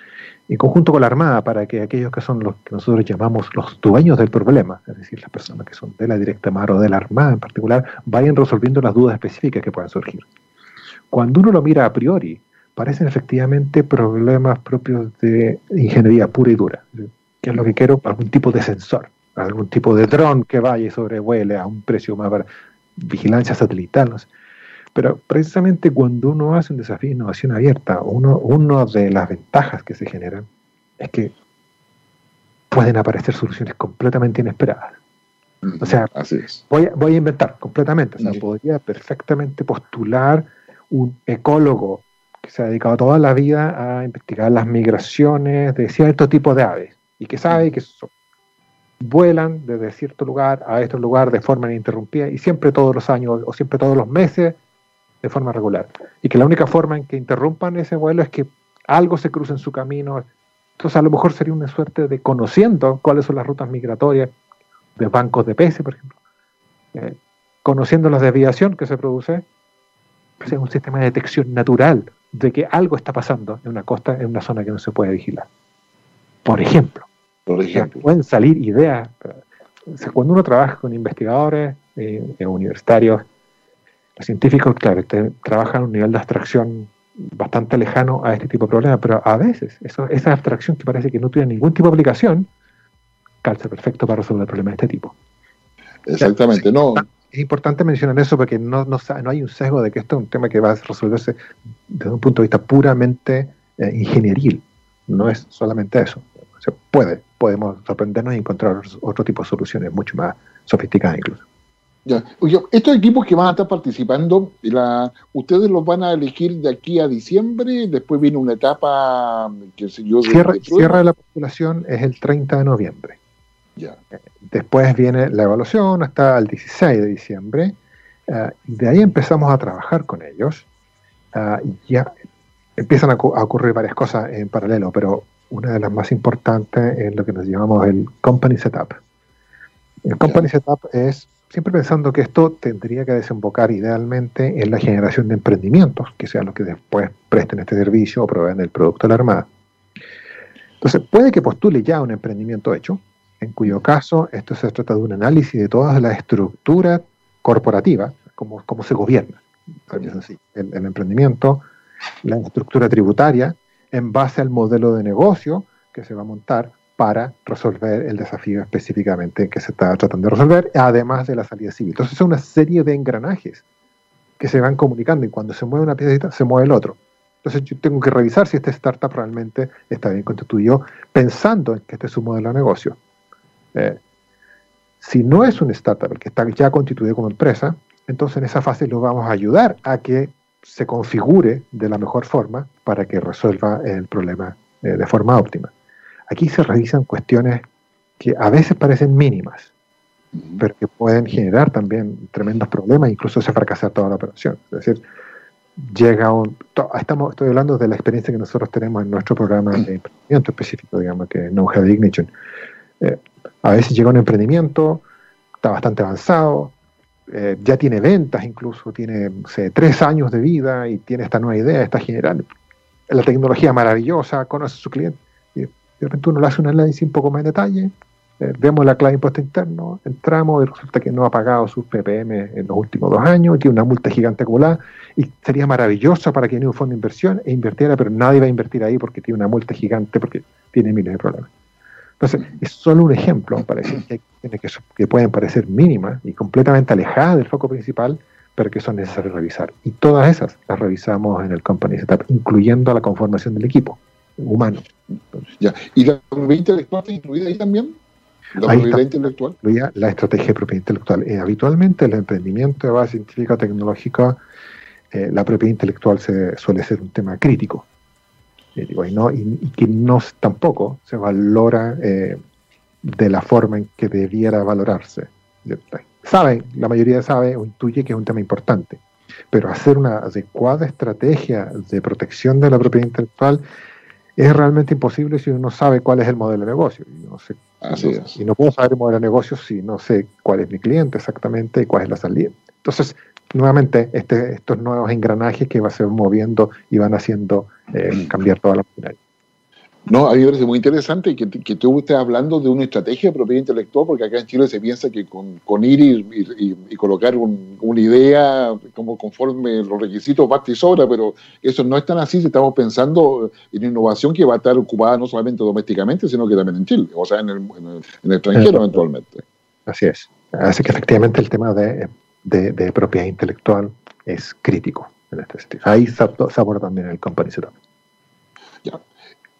en conjunto con la Armada, para que aquellos que son los que nosotros llamamos los dueños del problema, es decir, las personas que son de la directa mar o de la Armada en particular, vayan resolviendo las dudas específicas que puedan surgir. Cuando uno lo mira a priori, parecen efectivamente problemas propios de ingeniería pura y dura, que es lo que quiero, algún tipo de sensor algún tipo de dron que vaya y sobrevuele a un precio más para vigilancia satelital. No sé. Pero precisamente cuando uno hace un desafío de innovación abierta, uno, una de las ventajas que se generan es que pueden aparecer soluciones completamente inesperadas. O sea, Voy, a, voy a inventar completamente. O sea, podría perfectamente postular un ecólogo que se ha dedicado toda la vida a investigar las migraciones de cierto tipo de aves y que sabe que son vuelan desde cierto lugar a este lugar de forma ininterrumpida y siempre todos los años o siempre todos los meses de forma regular. Y que la única forma en que interrumpan ese vuelo es que algo se cruce en su camino. Entonces a lo mejor sería una suerte de conociendo cuáles son las rutas migratorias de bancos de peces, por ejemplo, eh, conociendo la desviación que se produce, es un sistema de detección natural de que algo está pasando en una costa, en una zona que no se puede vigilar. Por ejemplo por ejemplo. Pueden salir ideas. cuando uno trabaja con investigadores eh, universitarios, los científicos, claro, trabajan a un nivel de abstracción bastante lejano a este tipo de problemas, pero a veces eso, esa abstracción que parece que no tiene ningún tipo de aplicación, calza perfecto para resolver problemas de este tipo. Exactamente, no. Es importante mencionar eso porque no, no, no, hay un sesgo de que esto es un tema que va a resolverse desde un punto de vista puramente eh, ingenieril. No es solamente eso. Se puede, podemos sorprendernos y encontrar otro tipo de soluciones mucho más sofisticadas incluso. Ya. estos equipos que van a estar participando, la, ¿ustedes los van a elegir de aquí a diciembre? Después viene una etapa, que sé yo, de, cierre, de la postulación es el 30 de noviembre. Ya. Después viene la evaluación hasta el 16 de diciembre. Eh, y de ahí empezamos a trabajar con ellos. Uh, ya empiezan a, ocurrir varias cosas en paralelo, pero una de las más importantes es lo que nos llamamos el company setup. El company setup es siempre pensando que esto tendría que desembocar idealmente en la generación de emprendimientos, que sean los que después presten este servicio o proveen el producto a la Armada. Entonces, puede que postule ya un emprendimiento hecho, en cuyo caso esto se trata de un análisis de toda la estructura corporativa, cómo, cómo se gobierna. el, el emprendimiento, la estructura tributaria, en base al modelo de negocio, que se va a montar para resolver el desafío específicamente que se está tratando de resolver, además de la salida civil. Entonces, es una serie de engranajes que se van comunicando y cuando se mueve una piecita, se mueve el otro. Entonces, yo tengo que revisar si esta startup realmente está bien constituido, pensando en que este es un modelo de negocio. Eh, si no es un startup el que está ya constituido como empresa, entonces en esa fase lo vamos a ayudar a que se configure de la mejor forma para que resuelva el problema eh, de forma óptima. Aquí se revisan cuestiones que a veces parecen mínimas, pero que pueden generar también tremendos problemas, incluso se fracasar toda la operación. Es decir, llega un... Estamos, estoy hablando de la experiencia que nosotros tenemos en nuestro programa de emprendimiento específico, digamos, que No Heavy Ignition. Eh, a veces llega un emprendimiento, está bastante avanzado, eh, ya tiene ventas incluso, tiene tres años de vida y tiene esta nueva idea, está generando la tecnología maravillosa, conoce a su cliente. Y de repente uno le hace un análisis un poco más en detalle, eh, vemos la clave de impuesto interno, entramos y resulta que no ha pagado sus PPM en los últimos dos años, tiene una multa gigante acumulada y sería maravilloso para que tiene un fondo de inversión e invirtiera, pero nadie va a invertir ahí porque tiene una multa gigante, porque tiene miles de problemas. Entonces, es solo un ejemplo para decir que, que, que pueden parecer mínimas y completamente alejadas del foco principal, pero que son necesarias revisar. Y todas esas las revisamos en el Company Setup, incluyendo la conformación del equipo humano. ya. ¿Y la propiedad intelectual está incluida ahí también? ¿La ahí propiedad intelectual? La estrategia de propiedad intelectual. Eh, habitualmente, el emprendimiento de base científica o tecnológica, eh, la propiedad intelectual se, suele ser un tema crítico y, no, y, que no tampoco se valora eh, de la forma en que debiera valorarse. Saben, la mayoría sabe o intuye que es un tema importante, pero hacer una adecuada estrategia de protección de la propiedad intelectual es realmente imposible si uno no sabe cuál es el modelo de negocio. Y no, sé, y no puedo saber el modelo de negocio si no sé cuál es mi cliente exactamente y cuál es la salida. Entonces, nuevamente este, estos nuevos engranajes que va a ser moviendo y van haciendo eh, cambiar toda la maquinaria. No, a mí me parece muy interesante que, que tú estés hablando de una estrategia de propiedad intelectual, porque acá en Chile se piensa que con, con ir y, colocar una idea como conforme los requisitos basta y sobra, pero eso no es tan así si estamos pensando en innovación que va a estar ocupada no solamente domésticamente, sino que también en Chile, o sea, en el, en el extranjero eventualmente. Así es. Así que efectivamente el tema de de, propiedad intelectual es crítico en este sentido. Ahí se, aborda también el company setup. Ya.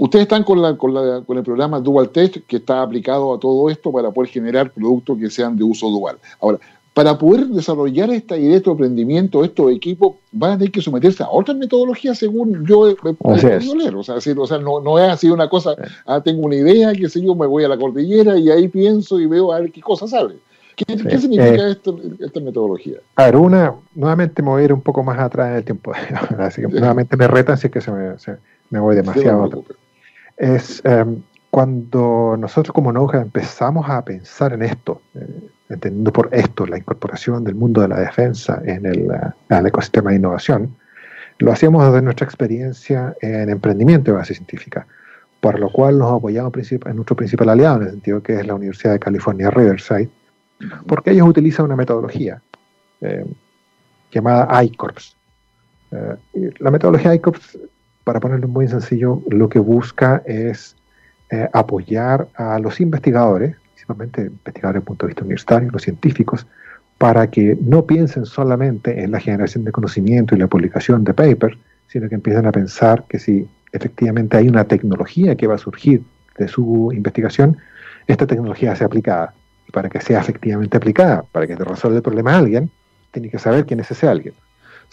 Ustedes están con, la, con, la, con, el programa Dual Test que está aplicado a todo esto para poder generar productos que sean de uso dual. Ahora, para poder desarrollar esta idea, este emprendimiento, estos equipos, van a tener que someterse a otras metodologías según yo he podido leer. O sea, o sea no, no, es así una cosa, ah, tengo una idea, qué sé yo, me voy a la cordillera y ahí pienso y veo a ver qué cosa sale. ¿Qué, significa eh, esta metodología? A ver, una, nuevamente me voy a ir un poco más atrás en el tiempo, así que nuevamente me retan si es que se me, me voy demasiado atrás. Es em, cuando nosotros como Noja empezamos a pensar en esto, eh, entendiendo por esto la incorporación del mundo de la defensa en el, el ecosistema de innovación, lo hacíamos desde nuestra experiencia en emprendimiento de base científica, por lo cual nos apoyamos en nuestro principal aliado, en el sentido que es la Universidad de California Riverside, porque ellos utilizan una metodología eh, llamada ICORPS. Eh, la metodología ICORPS, para ponerlo muy sencillo, lo que busca es eh, apoyar a los investigadores, principalmente investigadores desde el punto de vista universitario, los científicos, para que no piensen solamente en la generación de conocimiento y la publicación de papers, sino que empiecen a pensar que si efectivamente hay una tecnología que va a surgir de su investigación, esta tecnología sea aplicada para que sea efectivamente aplicada, para que te resuelva el problema a alguien, tiene que saber quién es ese alguien.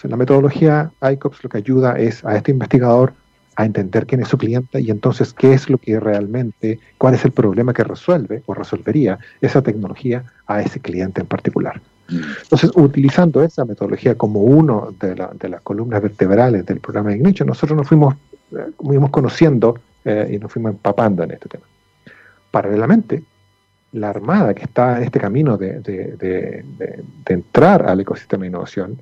La metodología ICOPS lo que ayuda es a este investigador a entender quién es su cliente y entonces qué es lo que realmente, cuál es el problema que resuelve o resolvería esa tecnología a ese cliente en particular. Entonces, utilizando esa metodología como uno de, las columnas vertebrales del programa de Ignition, nosotros nos fuimos, eh, fuimos conociendo eh, y nos fuimos empapando en este tema. Paralelamente, la Armada, que está en este camino de, entrar al ecosistema de innovación,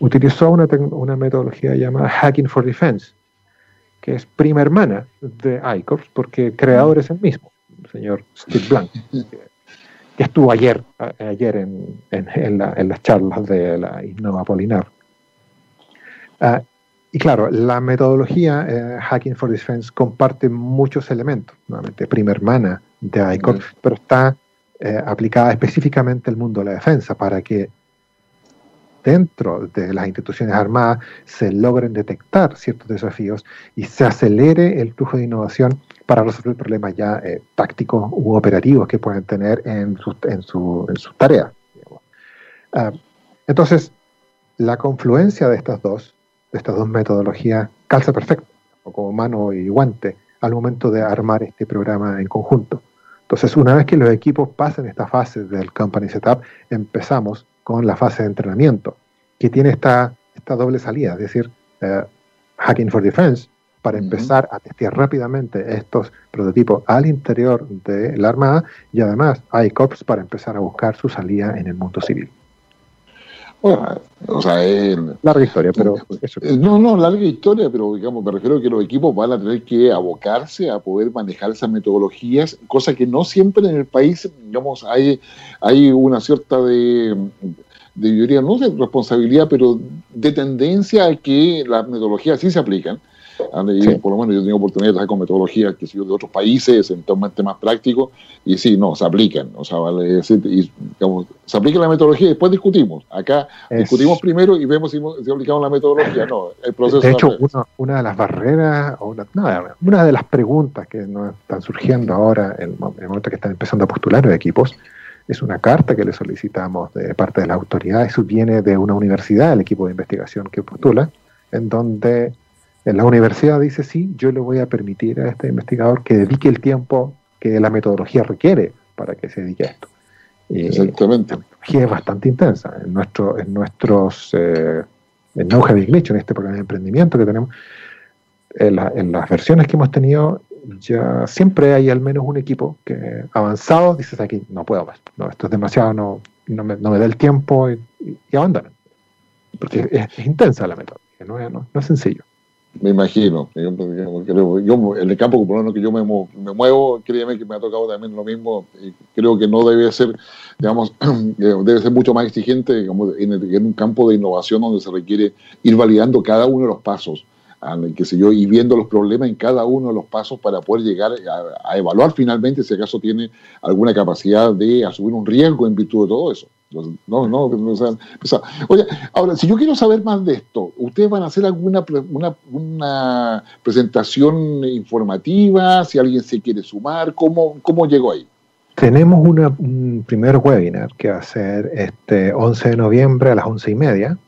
utilizó una, una, metodología llamada Hacking for Defense, que es prima hermana de ICORPS, porque el creador es el mismo, el señor Steve Blank, que, estuvo ayer, ayer en, las charlas de la Innova Polinar. Ah, y claro, la metodología eh, Hacking for Defense comparte muchos elementos, nuevamente prima hermana de ICOR, pero está eh, aplicada específicamente al mundo de la defensa para que dentro de las instituciones armadas se logren detectar ciertos desafíos y se acelere el flujo de innovación para resolver problemas ya eh, tácticos u operativos que pueden tener en sus en su, en tareas. Ah, entonces, la confluencia de estas dos, de estas dos metodologías, calza perfecto, como mano y guante, al momento de armar este programa en conjunto. Entonces, una vez que los equipos pasen esta fase del Company Setup, empezamos con la fase de entrenamiento, que tiene esta, esta doble salida, es decir, eh, Hacking for Defense, para empezar a testear rápidamente estos prototipos al interior de la Armada y además ICOPS para empezar a buscar su salida en el mundo civil. Bueno, o sea, larga historia, pero eh, no, no, larga historia, pero digamos, me refiero a que los equipos van a tener que abocarse a poder manejar esas metodologías, cosa que no siempre en el país, digamos, hay, hay una cierta de, de, yo diría, no de responsabilidad, pero de tendencia a que las metodologías sí se aplican y por lo menos yo tengo oportunidad de trabajar con metodologías que de otros países, en temas prácticos, y sí, no, se aplican. O sea, vale, se aplica la metodología y después discutimos. Acá discutimos primero y vemos si, aplicamos la metodología. No, el proceso. De hecho, una, de las barreras, o una, una de las preguntas que nos están surgiendo ahora, en el momento que están empezando a postular los equipos, es una carta que le solicitamos de parte de la autoridad. Eso viene de una universidad, el equipo de investigación que postula, en donde la universidad dice, sí, yo le voy a permitir a este investigador que dedique el tiempo que la metodología requiere para que se dedique a esto. Exactamente. La metodología es bastante intensa. En, nuestro, en nuestros, eh, en No Glitch, en este programa de emprendimiento que tenemos, en, las versiones que hemos tenido, ya siempre hay al menos un equipo que avanzado dices aquí, no puedo más, no, esto es demasiado, no, no, me, da el tiempo y, y abandonan. Porque es, intensa la metodología, no no es sencillo. Me imagino. Yo, en el campo por lo que yo me, muevo, créeme que me ha tocado también lo mismo. Y creo que no debe ser, digamos, debe ser mucho más exigente en, en, un campo de innovación donde se requiere ir validando cada uno de los pasos qué sé yo, y viendo los problemas en cada uno de los pasos para poder llegar a, evaluar finalmente si acaso tiene alguna capacidad de asumir un riesgo en virtud de todo eso. No, no, oye, ahora, si yo quiero saber más de esto, ¿ustedes van a hacer alguna una, una presentación informativa? Si alguien se quiere sumar, ¿cómo, cómo llegó ahí? Tenemos una, un primer webinar que va a ser este 11 de noviembre a las 11 y media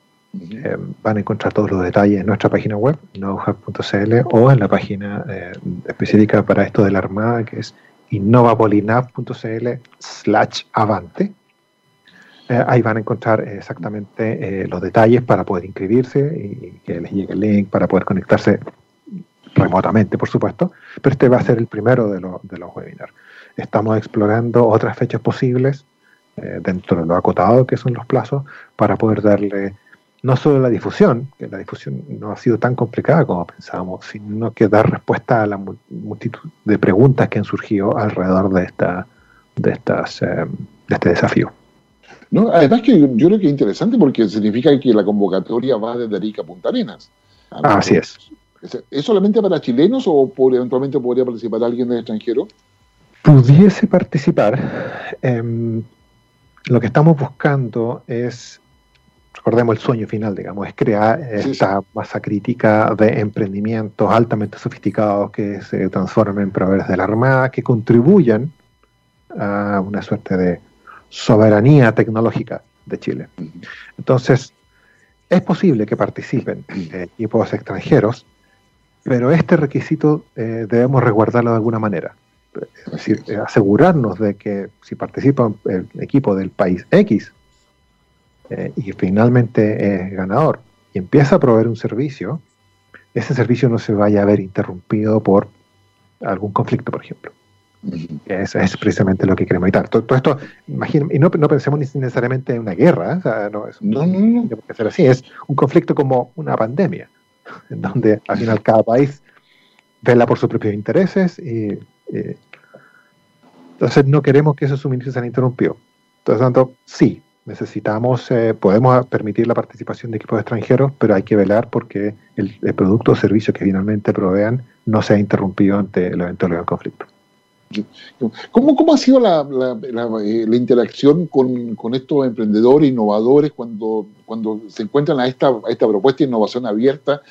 eh, van a encontrar todos los detalles en nuestra página web, knowhub.cl, o en la página eh, específica para esto de la Armada, que es innovapolinav.cl slash avante. Eh, ahí van a encontrar exactamente los detalles para poder inscribirse y que les llegue el link para poder conectarse remotamente, por supuesto, pero este va a ser el primero de, de los webinars. Estamos explorando otras fechas posibles dentro de lo acotado que son los plazos para poder darle no solo la difusión, que la difusión no ha sido tan complicada como pensábamos, sino que dar respuesta a la multitud de preguntas que han surgido alrededor de, esta, de, estas, eh, de este desafío. No, además que yo creo que es interesante porque significa que la convocatoria va desde Arica a Punta Arenas. Ah, así es. ¿Es solamente para chilenos o eventualmente podría participar alguien del extranjero? Pudiese participar. Em, lo que estamos buscando es recordemos el sueño final, digamos, es crear esta masa crítica de emprendimientos altamente sofisticados que se transformen en proveedores de la Armada, que contribuyan a una suerte de soberanía tecnológica de Chile. Entonces, es posible que participen equipos extranjeros, pero este requisito eh, debemos resguardarlo de alguna manera. Es decir, eh, asegurarnos de que si participa el equipo del país X, eh, y finalmente es ganador y empieza a proveer un servicio, ese servicio no se vaya a ver interrumpido por algún conflicto, por ejemplo. Eso es precisamente lo que queremos evitar. Todo, esto, imagínate, y no, no, pensemos necesariamente en una guerra, ¿eh? no, es, no, no, ser así, es un conflicto como una pandemia, en donde al final cada país vela por sus propios intereses y, entonces no queremos que esos suministros sean interrumpidos. Entonces, tanto, sí, necesitamos, eh, podemos permitir la participación de equipos extranjeros, pero hay que velar porque el, producto o servicio que finalmente provean no sea interrumpido ante el eventualidad del conflicto. ¿Cómo, ¿Cómo, ha sido la, la, eh, interacción con, con, estos emprendedores, innovadores, cuando, cuando se encuentran a esta, a esta propuesta de innovación abierta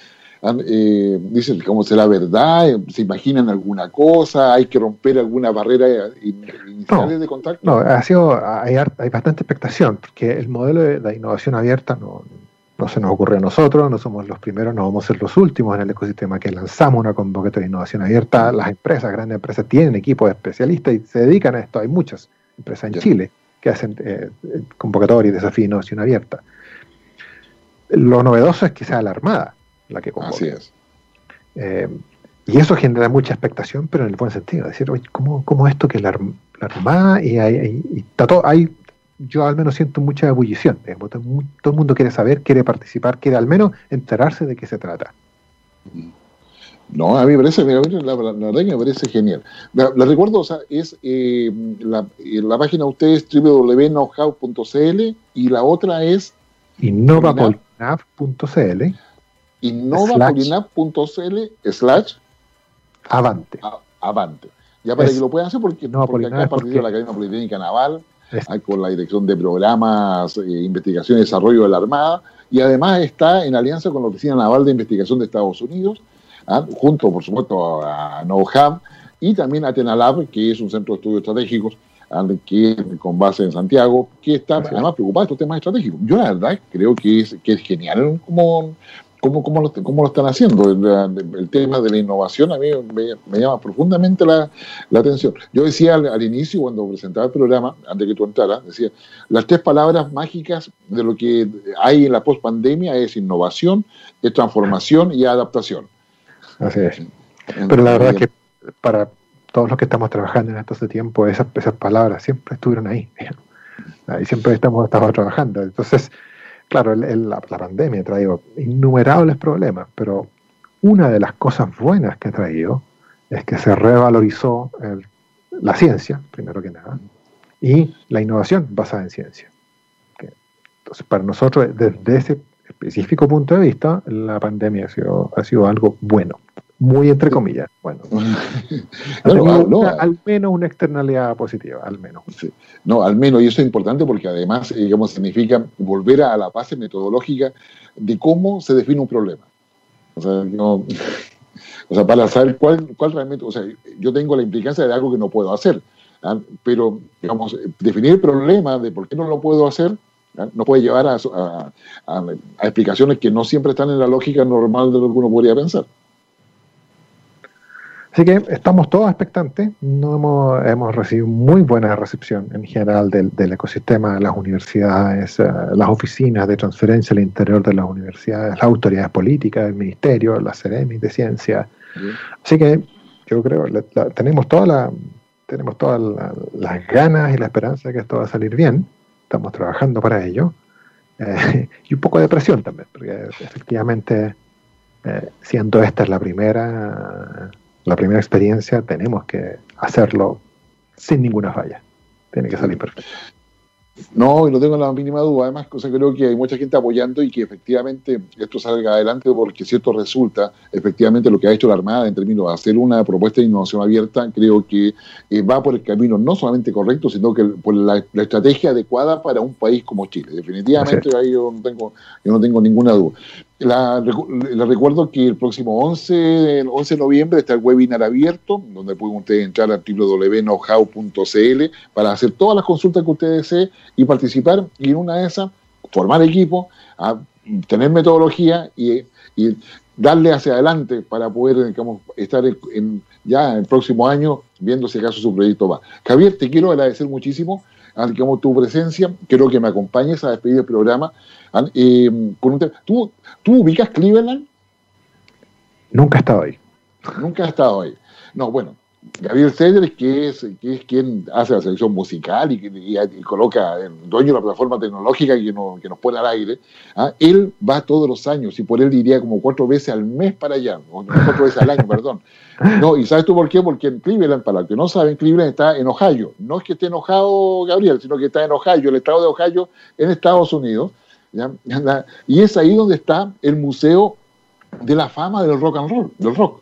eh, dicen cómo será verdad, eh, se imaginan alguna cosa, hay que romper alguna barrera inicial de contacto. No, ha sido, hay, hay, bastante expectación, porque el modelo de la innovación abierta no, no se nos ocurre a nosotros, no somos los primeros, no vamos a ser los últimos en el ecosistema que lanzamos una convocatoria de innovación abierta. Las empresas, grandes empresas, tienen equipos especialistas y se dedican a esto. Hay muchas empresas en Chile que hacen eh, convocatoria y desafío de innovación abierta. Lo novedoso es que sea la Armada la que convoca. Así es. Eh, y eso genera mucha expectación, pero en el buen sentido. Decir, oye, ¿cómo, cómo esto que la, la Armada y, hay, está todo, hay, yo al menos siento mucha ebullición. todo, el mundo quiere saber, quiere participar, quiere al menos enterarse de qué se trata. No, a mí me parece, la, verdad me parece genial. La, recuerdo, o sea, es eh, la, la, página de ustedes www.knowhow.cl y la otra es innovapolinav.cl innovapolinap.cl slash avante. avante. Ya para que lo puedan hacer porque, no, porque acá de la Academia Politécnica Naval, con la Dirección de Programas, eh, Investigación y Desarrollo de la Armada, y además está en alianza con la Oficina Naval de Investigación de Estados Unidos, ¿ah? junto, por supuesto, a NOHAM y también a Tenalab, que es un centro de estudios estratégicos ¿ah? que, con base en Santiago, que está además preocupado de estos temas estratégicos. Yo la verdad creo que es, que es genial como, cómo, cómo, lo, cómo lo están haciendo. El, tema de la innovación a mí me, llama profundamente la, la, atención. Yo decía al, inicio, cuando presentaba el programa, antes que tú entraras, decía, las tres palabras mágicas de lo que hay en la pospandemia es innovación, es transformación y adaptación. Así es. Pero la verdad es que para todos los que estamos trabajando en esto hace tiempo, esas, esas palabras siempre estuvieron ahí. Ahí siempre estamos, estamos trabajando. Entonces, Claro, la, pandemia ha traído innumerables problemas, pero una de las cosas buenas que ha traído es que se revalorizó la ciencia, primero que nada, y la innovación basada en ciencia. Entonces, para nosotros, desde ese específico punto de vista, la pandemia ha sido, ha sido algo bueno muy entre comillas. Bueno, al menos una externalidad positiva, al menos. No, al menos, y eso es importante porque además, eh, digamos, significa volver a la base metodológica de cómo se define un problema. O sea, o sea para saber cuál, cuál realmente, o sea, yo tengo la implicancia de algo que no puedo hacer, ¿ah? pero, digamos, definir el problema de por qué no lo puedo hacer ¿ah? no puede llevar a, a, explicaciones que no siempre están en la lógica normal de lo que uno podría pensar. Así que estamos todos expectantes. No hemos, hemos recibido muy buena recepción en general del, ecosistema de las universidades, eh, las oficinas de transferencia al interior de las universidades, las autoridades políticas, el ministerio, la CEREMI de ciencia. Así que yo creo que tenemos toda la, tenemos todas las ganas y la esperanza de que esto va a salir bien. Estamos trabajando para ello. Eh, y un poco de presión también, porque efectivamente, eh, siendo esta la primera la primera experiencia tenemos que hacerlo sin ninguna falla. Tiene que salir perfecto. No, y no tengo la mínima duda. Además, creo que hay mucha gente apoyando y que efectivamente esto salga adelante porque si esto resulta efectivamente lo que ha hecho la Armada en términos de hacer una propuesta de innovación abierta, creo que eh, va por el camino no solamente correcto, sino que por la, estrategia adecuada para un país como Chile. Definitivamente ahí yo no tengo, yo no tengo ninguna duda. La, le recuerdo que el próximo 11, el 11 de noviembre está el webinar abierto, donde pueden ustedes entrar a www.knowhow.cl para hacer todas las consultas que ustedes deseen y participar. Y en una de esas, formar equipo, a tener metodología y, darle hacia adelante para poder digamos, estar en, ya el próximo año viendo si acaso su proyecto va. Javier, te quiero agradecer muchísimo digamos, tu presencia. Quiero que me acompañes a despedir el programa. Eh, ¿tú, ¿Tú ubicas Cleveland? Nunca he estado ahí. Nunca he estado ahí. No, bueno, Gabriel Cedres, que es, que es quien hace la selección musical y, y, coloca el dueño de la plataforma tecnológica que, que nos pone al aire, ¿ah? él va todos los años y por él iría como cuatro veces al mes para allá, o cuatro veces al año, perdón. No, ¿Y sabes tú por qué? Porque en Cleveland, para los que no saben, Cleveland está en Ohio. No es que esté enojado Gabriel, sino que está en Ohio, el estado de Ohio en Estados Unidos. Y es ahí donde está el Museo de la Fama del Rock and Roll, del rock.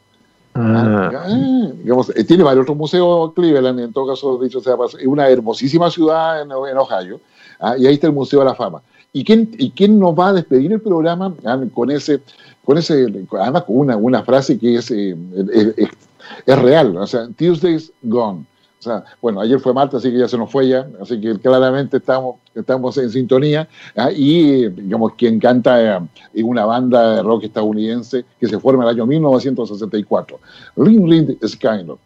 Ah. Ah, eh, tiene varios otros museos Cleveland, en todo caso, dicho sea, es una hermosísima ciudad en, Ohio, ¿ah? y ahí está el Museo de la Fama. ¿Y quién, ¿Y quién nos va a despedir el programa con ese, con ese, además con una, una frase que es, eh, es, real, o sea, Tuesday's gone. Bueno, ayer fue martes, así que ya se nos fue ya, así que claramente estamos, estamos en sintonía. ¿ah? Y, digamos, quien canta eh, en una banda de rock estadounidense que se forma en el año 1964, Ring Ring Skyler.